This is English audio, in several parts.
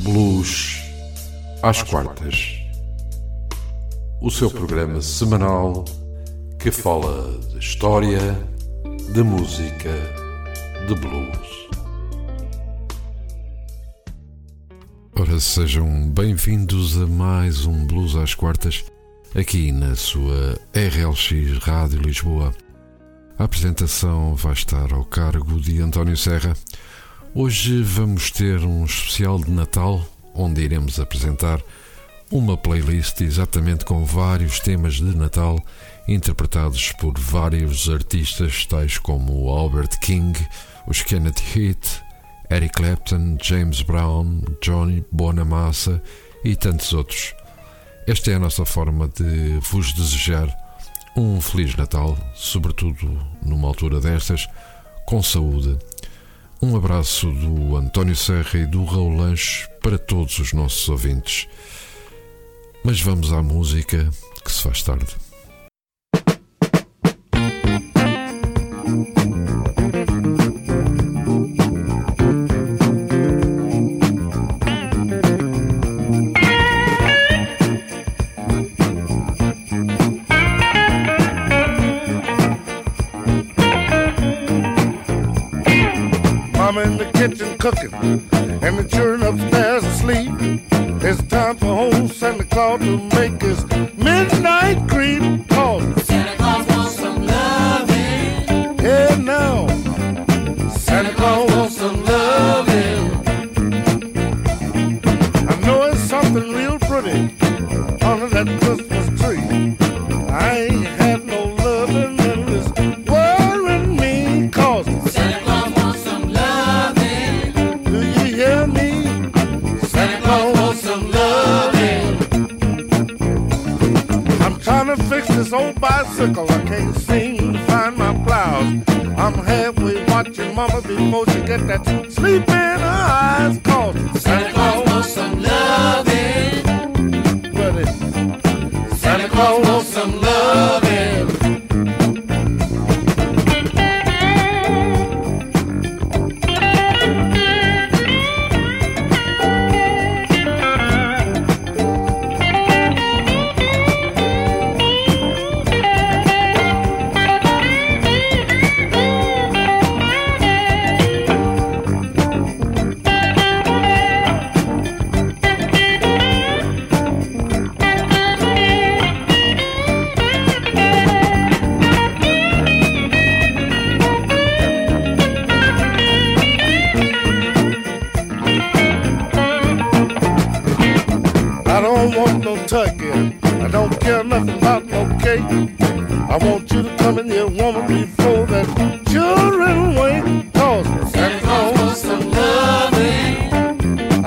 Blues às quartas. O seu programa semanal que fala de história, de música, de blues. Ora, sejam bem-vindos a mais um Blues às quartas aqui na sua RLX Rádio Lisboa. A apresentação vai estar ao cargo de António Serra. Hoje vamos ter um especial de Natal, onde iremos apresentar uma playlist exatamente com vários temas de Natal interpretados por vários artistas, tais como Albert King, os Kenneth Heath, Eric Clapton, James Brown, Johnny Bonamassa e tantos outros. Esta é a nossa forma de vos desejar um Feliz Natal, sobretudo numa altura destas, com saúde um abraço do António Serra e do Raul Lanche para todos os nossos ouvintes. Mas vamos à música que se faz tarde. Kitchen cooking, and the children upstairs asleep. It's time for old Santa Claus to make his midnight creep.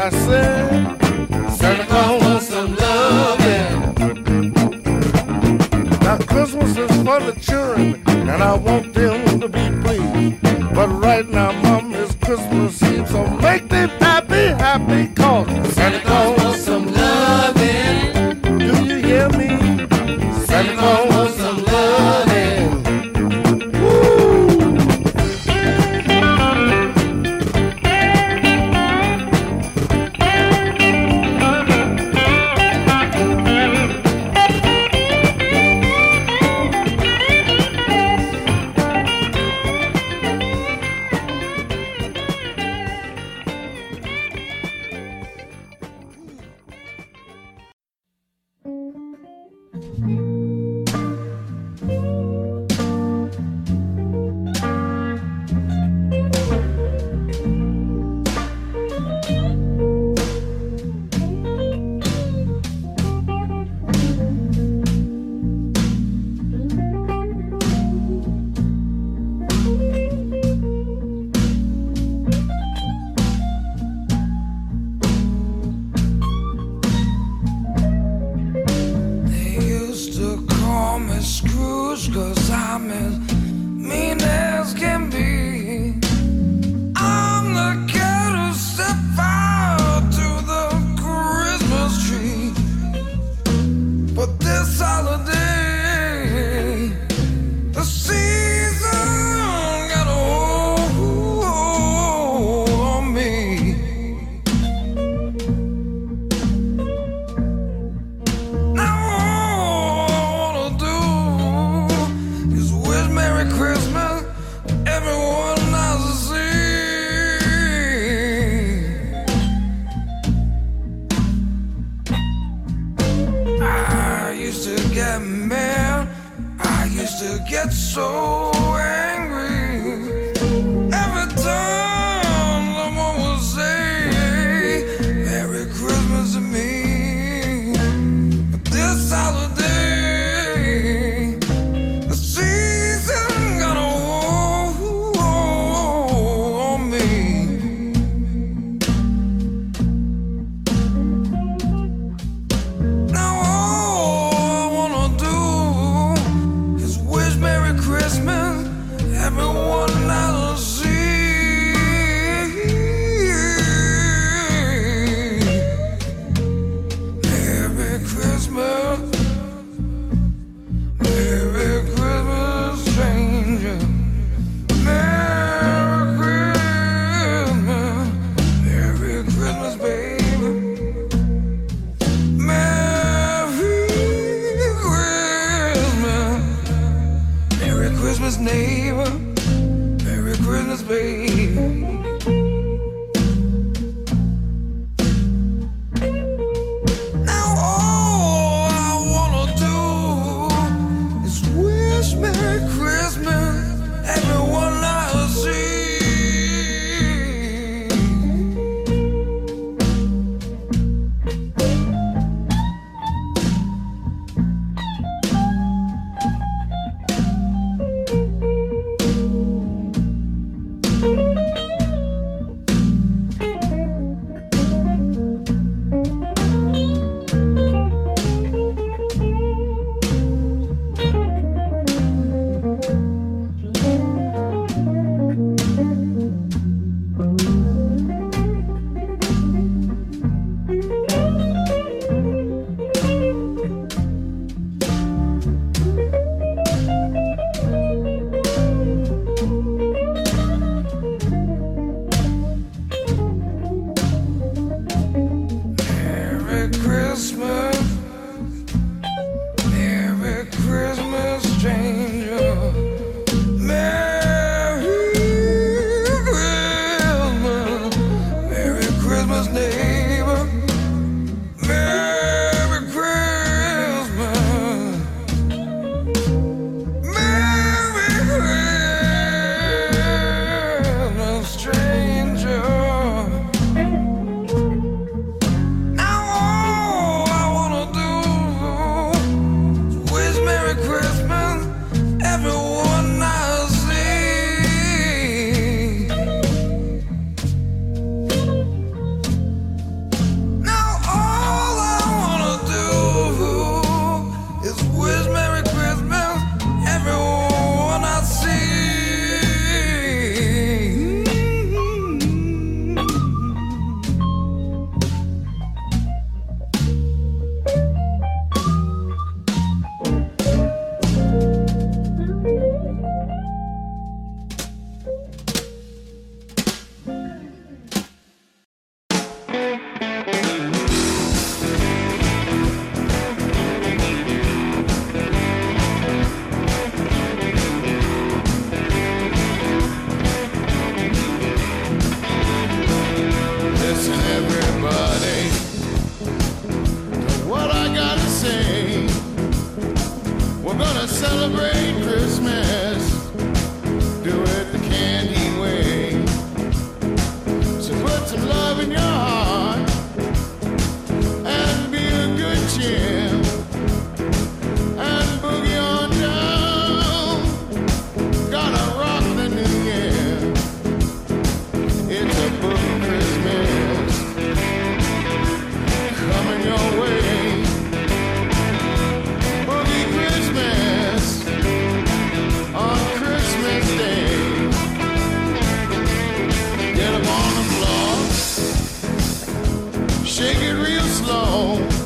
coração. shake it real slow.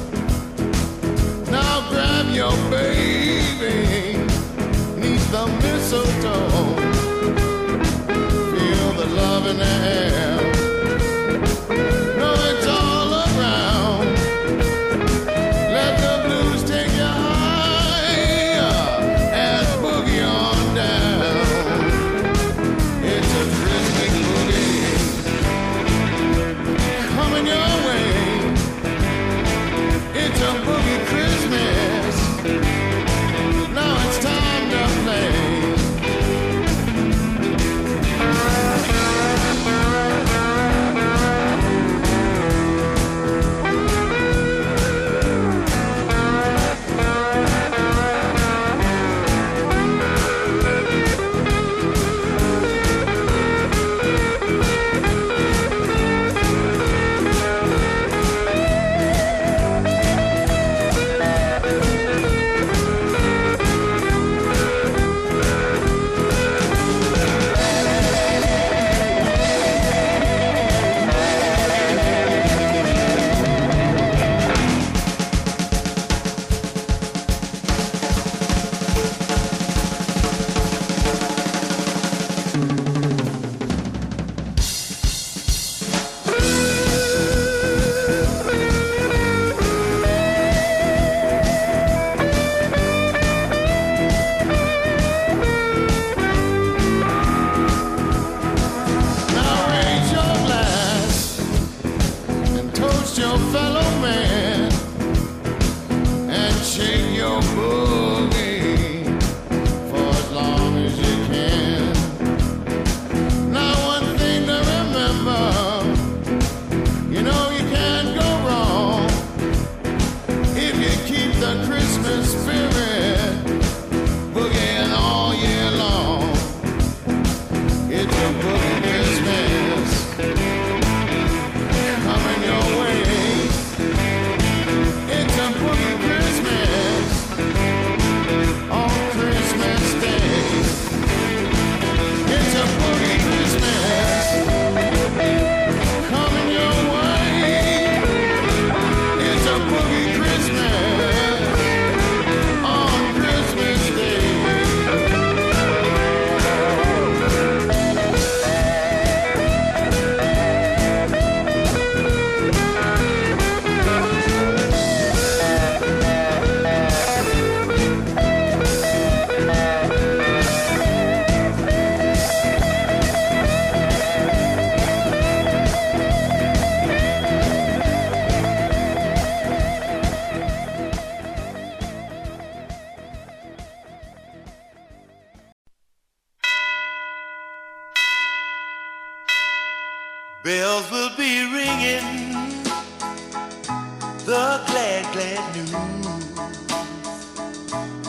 The glad, glad news.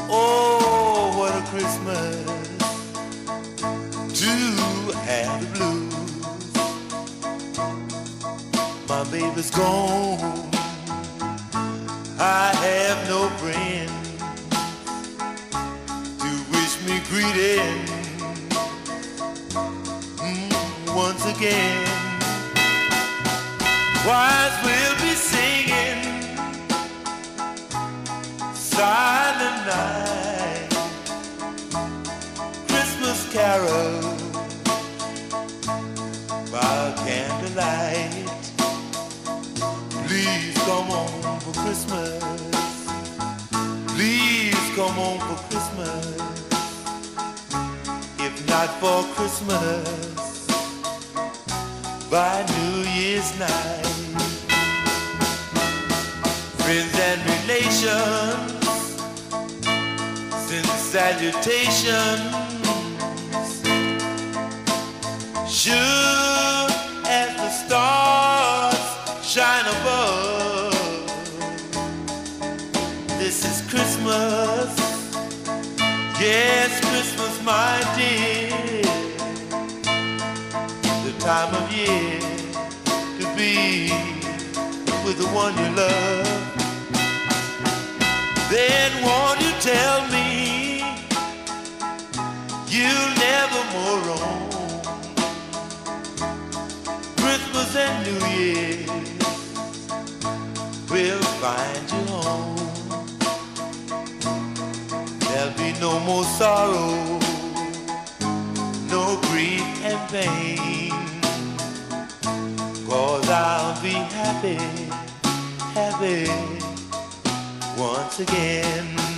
Oh, what a Christmas to have the blues. My baby's gone. I have no friend to wish me greeting mm, once again. Choirs silent night, Christmas carol by candlelight. Please come on for Christmas. Please come on for Christmas. If not for Christmas, by New Year's night. Friends and relations salutations. Sure as the stars shine above. This is Christmas. Yes, Christmas, my dear the time of year to be with the one you love. Then won't you tell me you'll never more roam Christmas and New Year will find you home. There'll be no more sorrow no grief and pain. Cause I'll be happy, happy once again.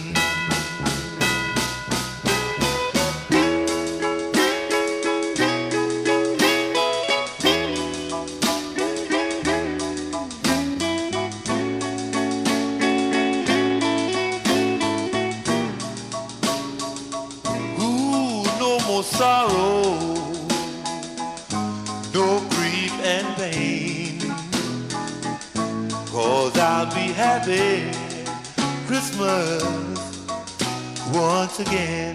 Again.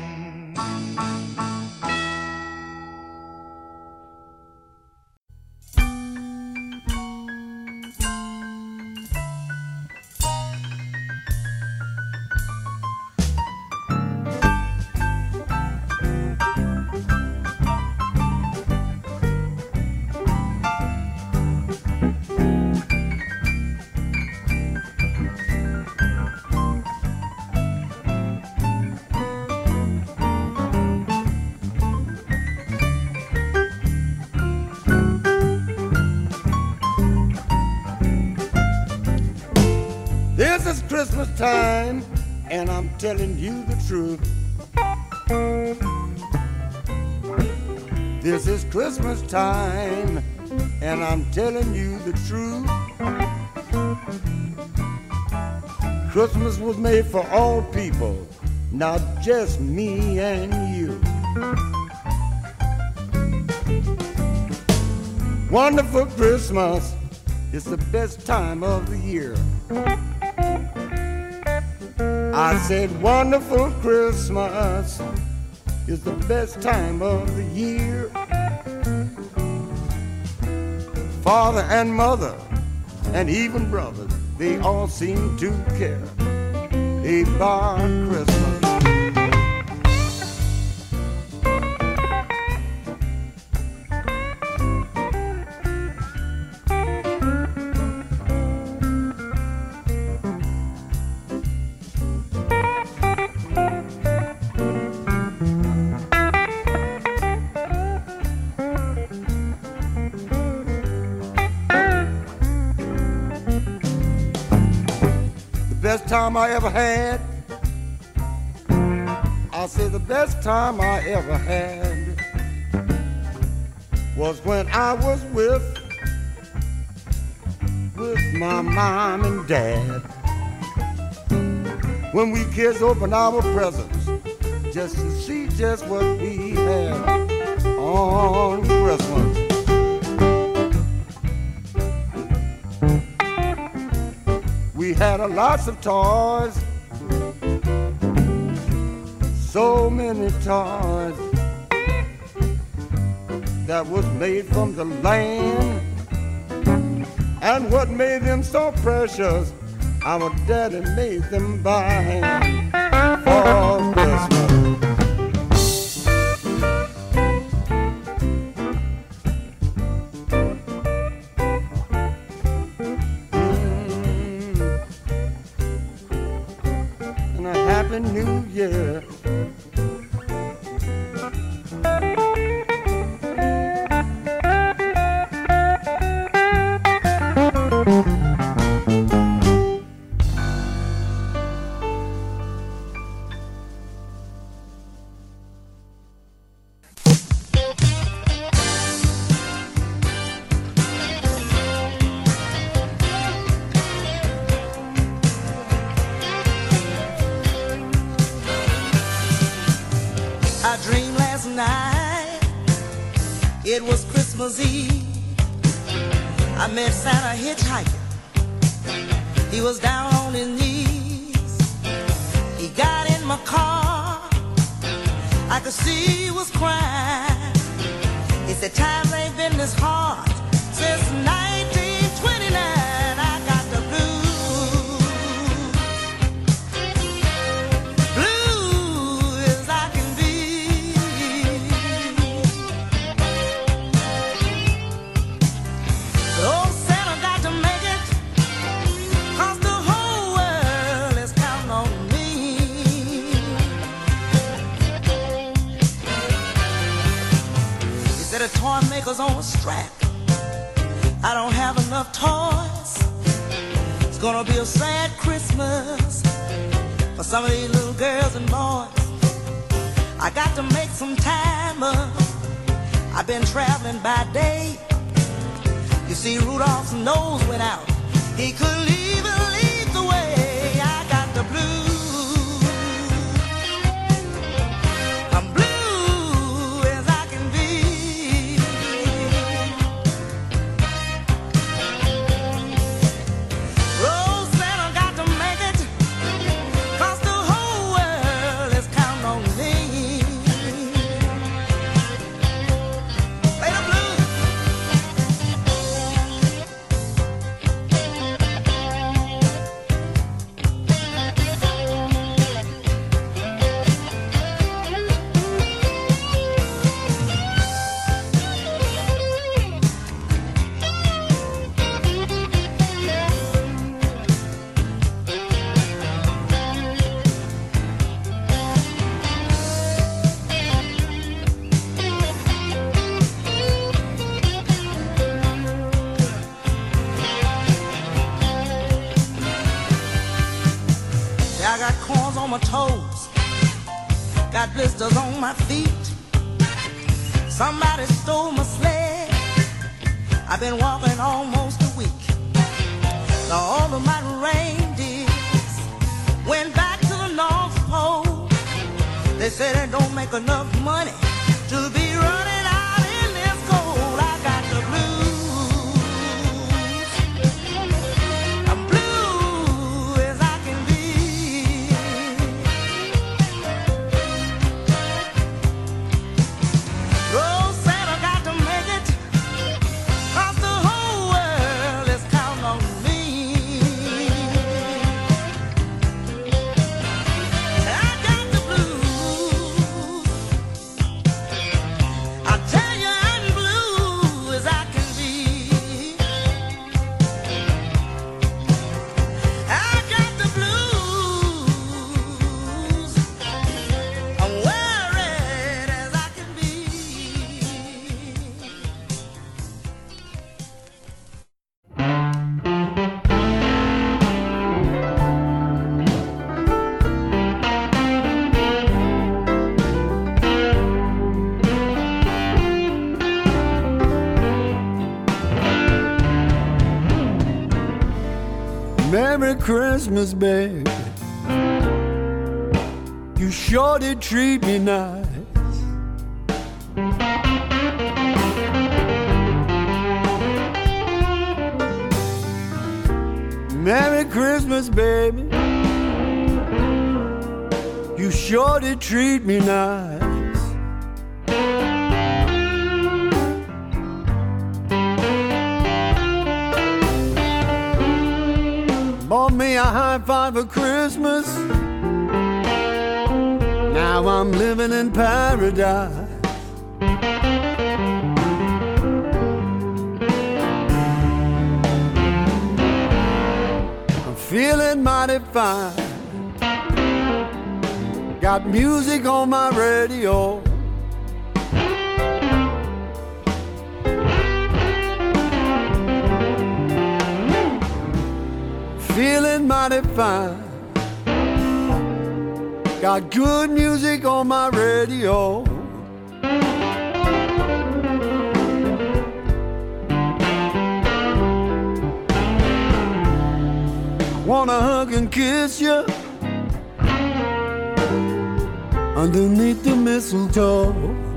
This is Christmas time, and I'm telling you the truth. This is Christmas time, and I'm telling you the truth. Christmas was made for all people, not just me and you. Wonderful Christmas is the best time of the year. I said, wonderful Christmas is the best time of the year. Father and mother and even brothers, they all seem to care about Christmas. Time I ever had. I say the best time I ever had was when I was with with my mom and dad. When we kids opened our presents just to see just what we had got a lots of toys. So many toys that was made from the land. And what made them so precious, our daddy made them buy for Christmas. knows my toes. Got blisters on my feet. Somebody stole my sled. I've been walking almost a week. Now all of my reindeers went back to the North Pole. They said I don't make enough money to be running. Christmas, baby. You sure did treat me nice. Merry Christmas, baby. You sure did treat me nice. a high five for Christmas. Now I'm living in paradise. I'm feeling mighty fine. Got music on my radio. feeling mighty fine. Got good music on my radio. Wanna hug and kiss you underneath the mistletoe.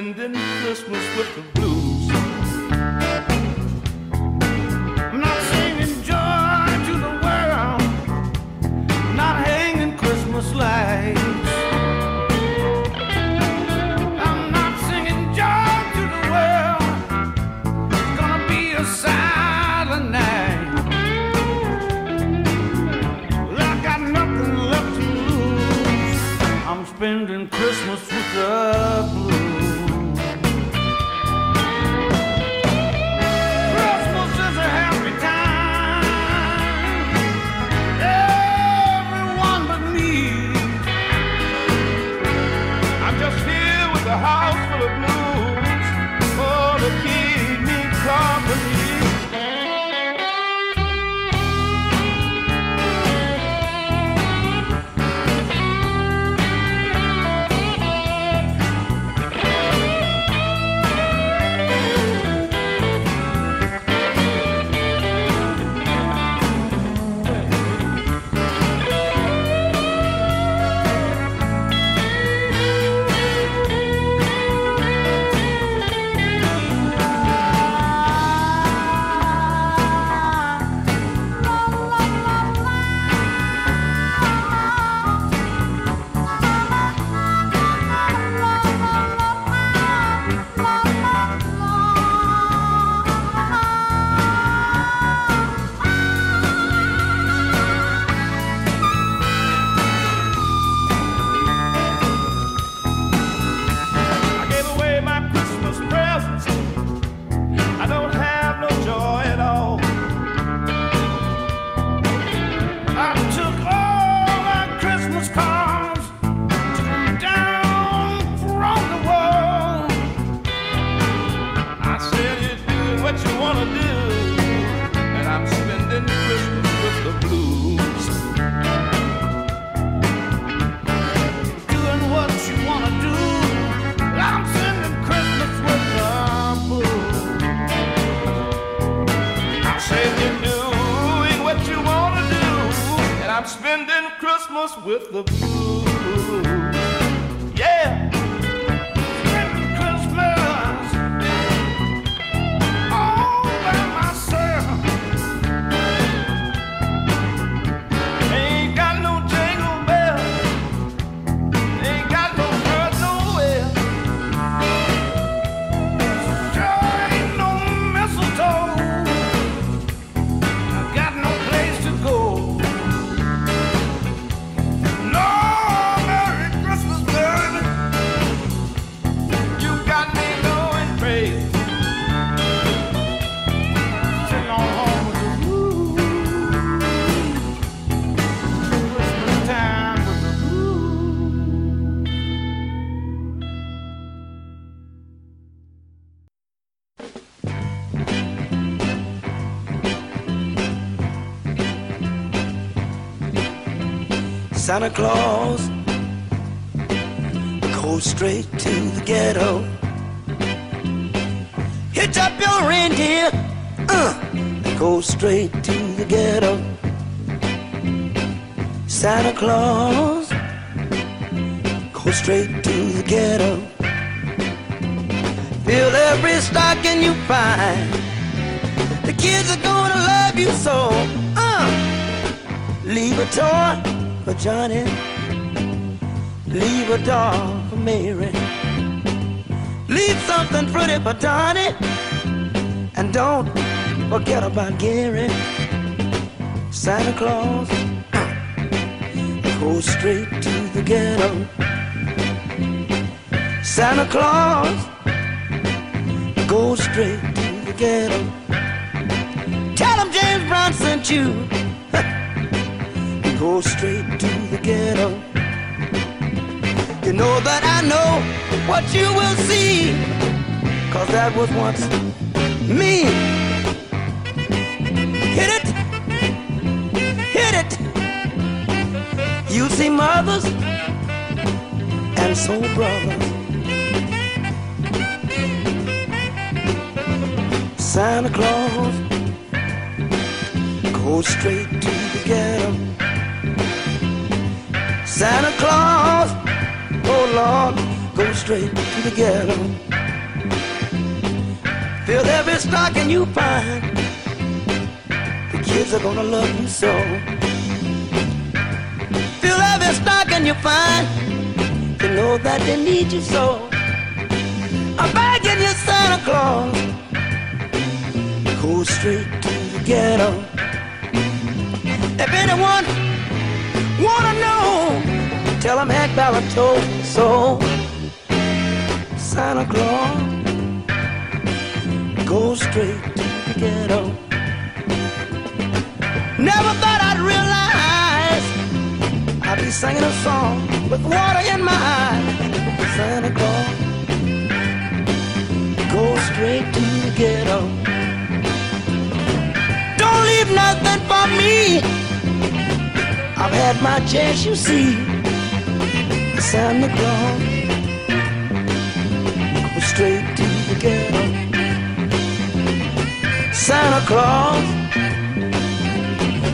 I'm With the blues. Santa Claus Go straight to the ghetto. Hitch up your reindeer, uh, go straight to the ghetto. Santa Claus go straight to the ghetto. Fill every stocking you find. The kids are gonna love you so. Uh, leave a toy for Johnny. Leave a doll for Mary. Leave something pretty for Donnie. And don't forget about Gary. Santa Claus goes straight to the ghetto. Santa Claus goes straight to the ghetto. Tell him James Brown sent you. Go straight to the ghetto. You know that I know what you will see. Cause that was once me. Hit it, hit it. You see mothers and soul brothers. Santa Claus go straight to the ghetto. Santa Claus, oh Lord, go straight to the ghetto. Fill every stocking you find. The kids are gonna love you so. Fill every stocking you find. You know that they need you so. I'm begging you, Santa Claus, go straight to the ghetto. If anyone wanna know, tell him Hank Ballard told so. Santa Claus, go straight to the ghetto. Never thought I'd realize I'd be singing a song with water in my eyes. Santa Claus, go straight to the ghetto. Don't leave nothing for me. I've had my chance, you see. Santa Claus, go straight to the ghetto. Santa Claus,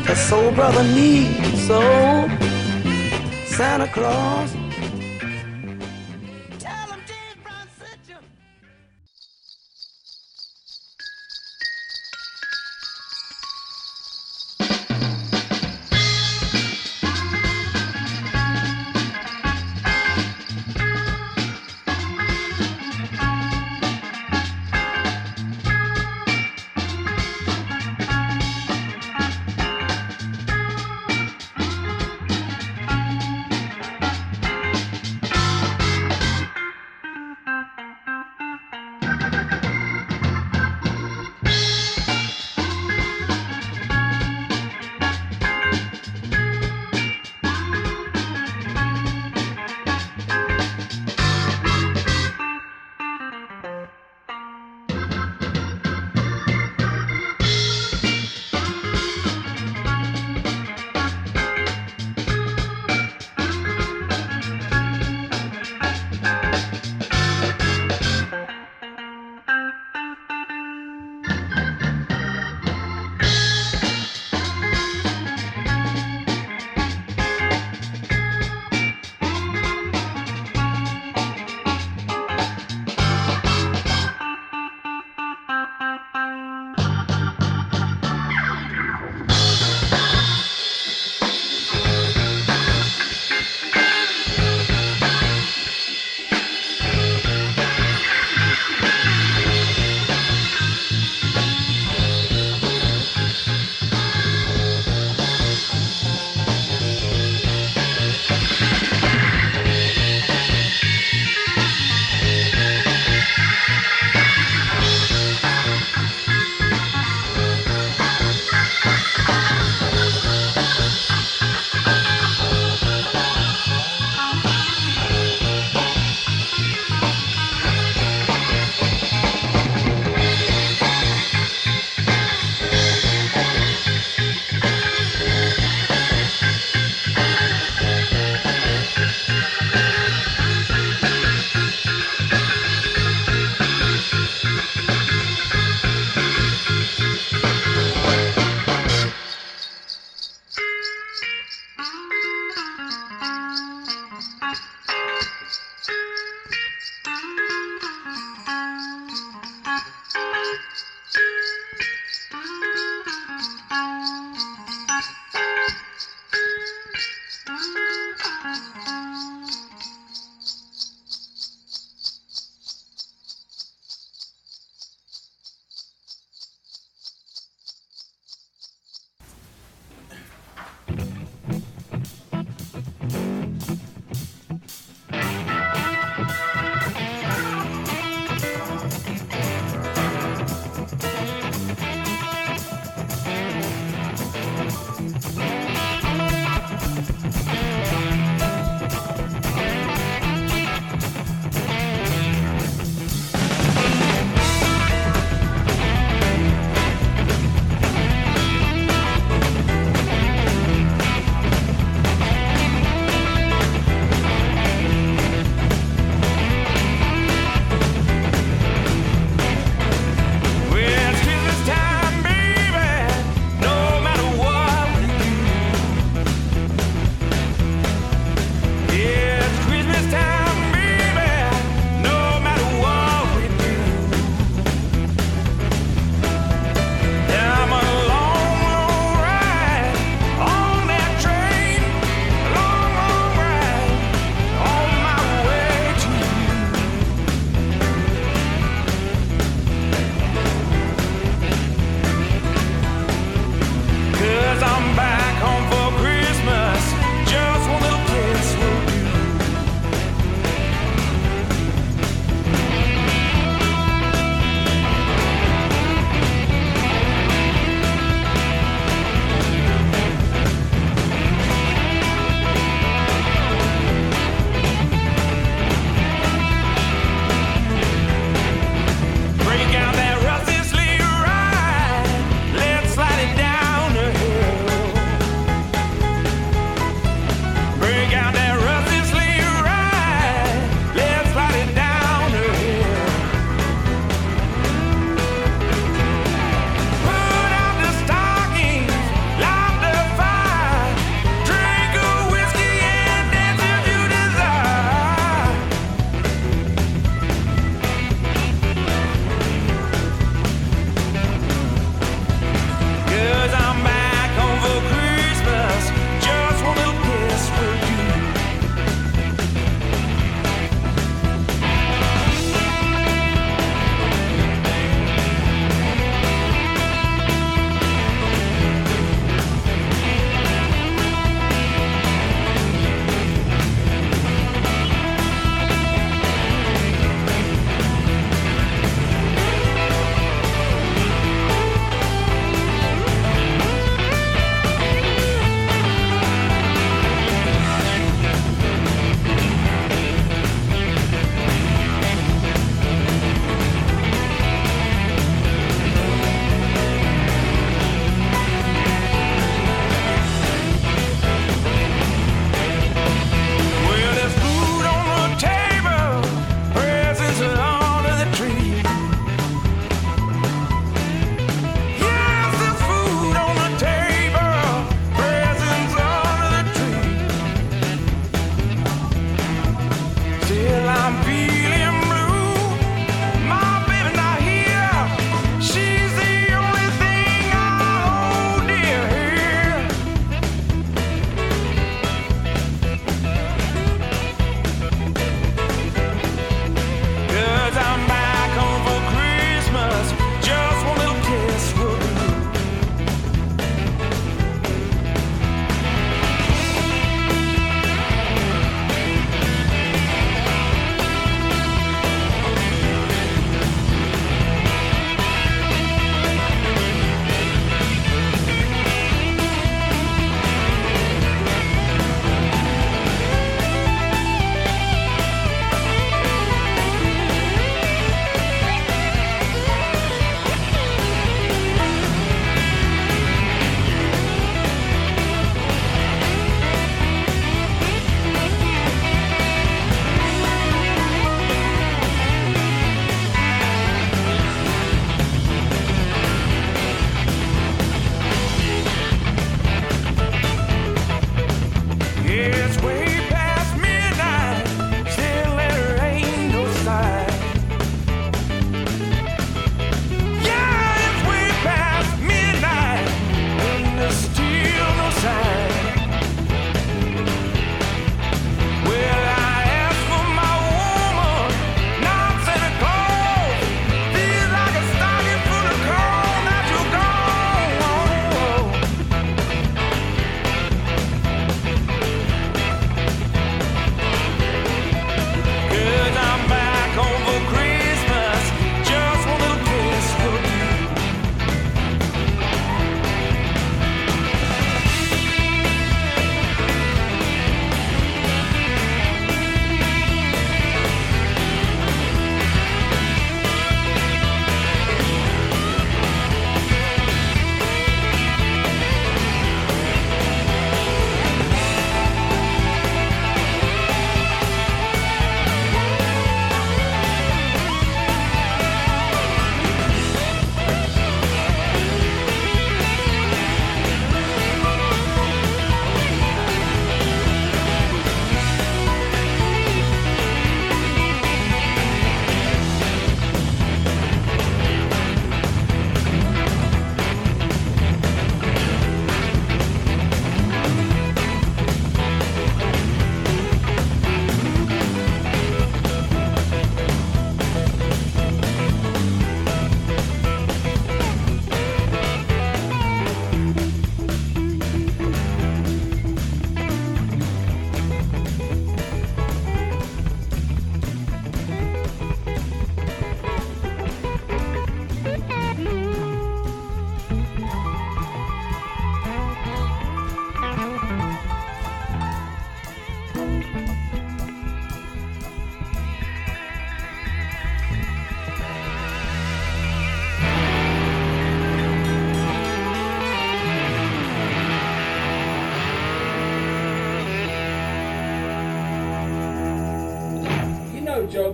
that soul brother needs so. Santa Claus,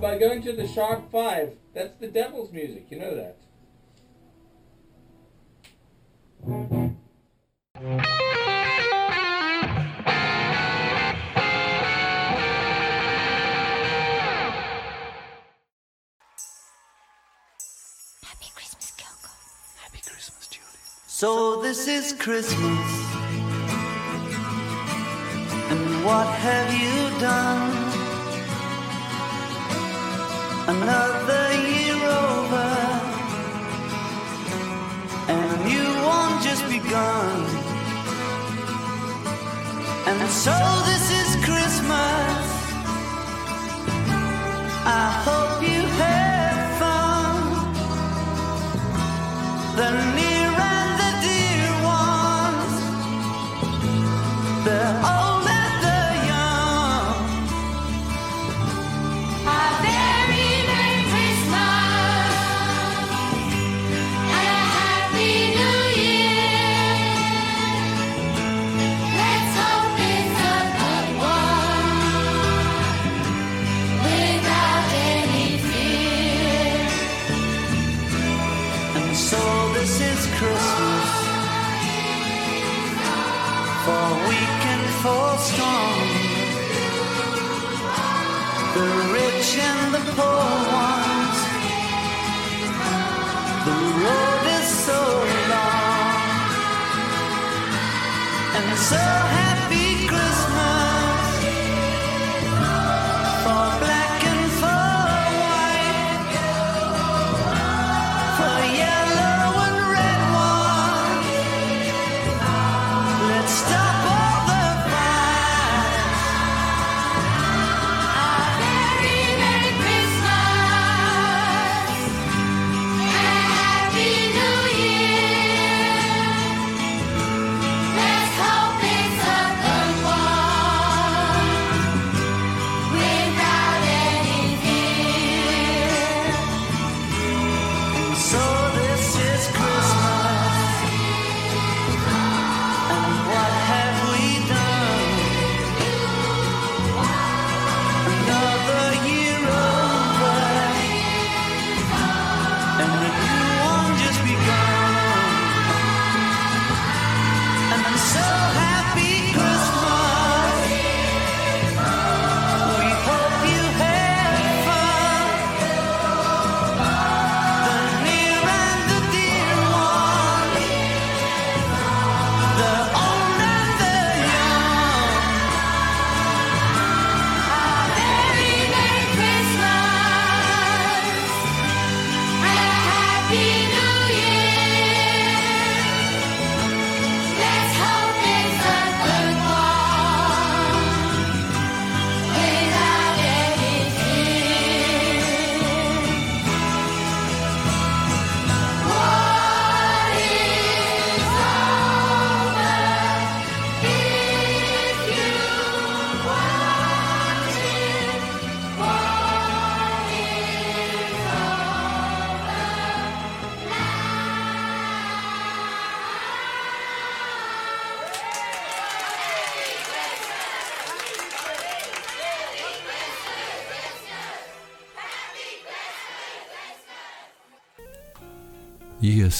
by going to the sharp five. That's the devil's music. You know that. Happy Christmas, Kyoko. Happy Christmas, Julian. So this is Christmas. And what have you done? Another year over. And a new one just begun. And so this is Christmas. I hope you have fun. The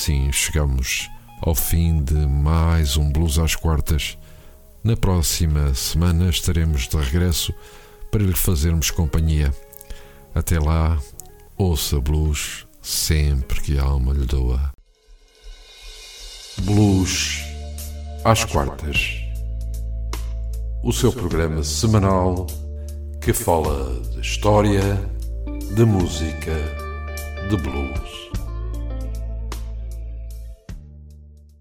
assim chegamos ao fim de mais um Blues às Quartas. Na próxima semana estaremos de regresso para lhe fazermos companhia. Até lá, ouça blues sempre que a alma lhe doa. Blues às Quartas. O seu programa semanal que fala de história, de música, de blues.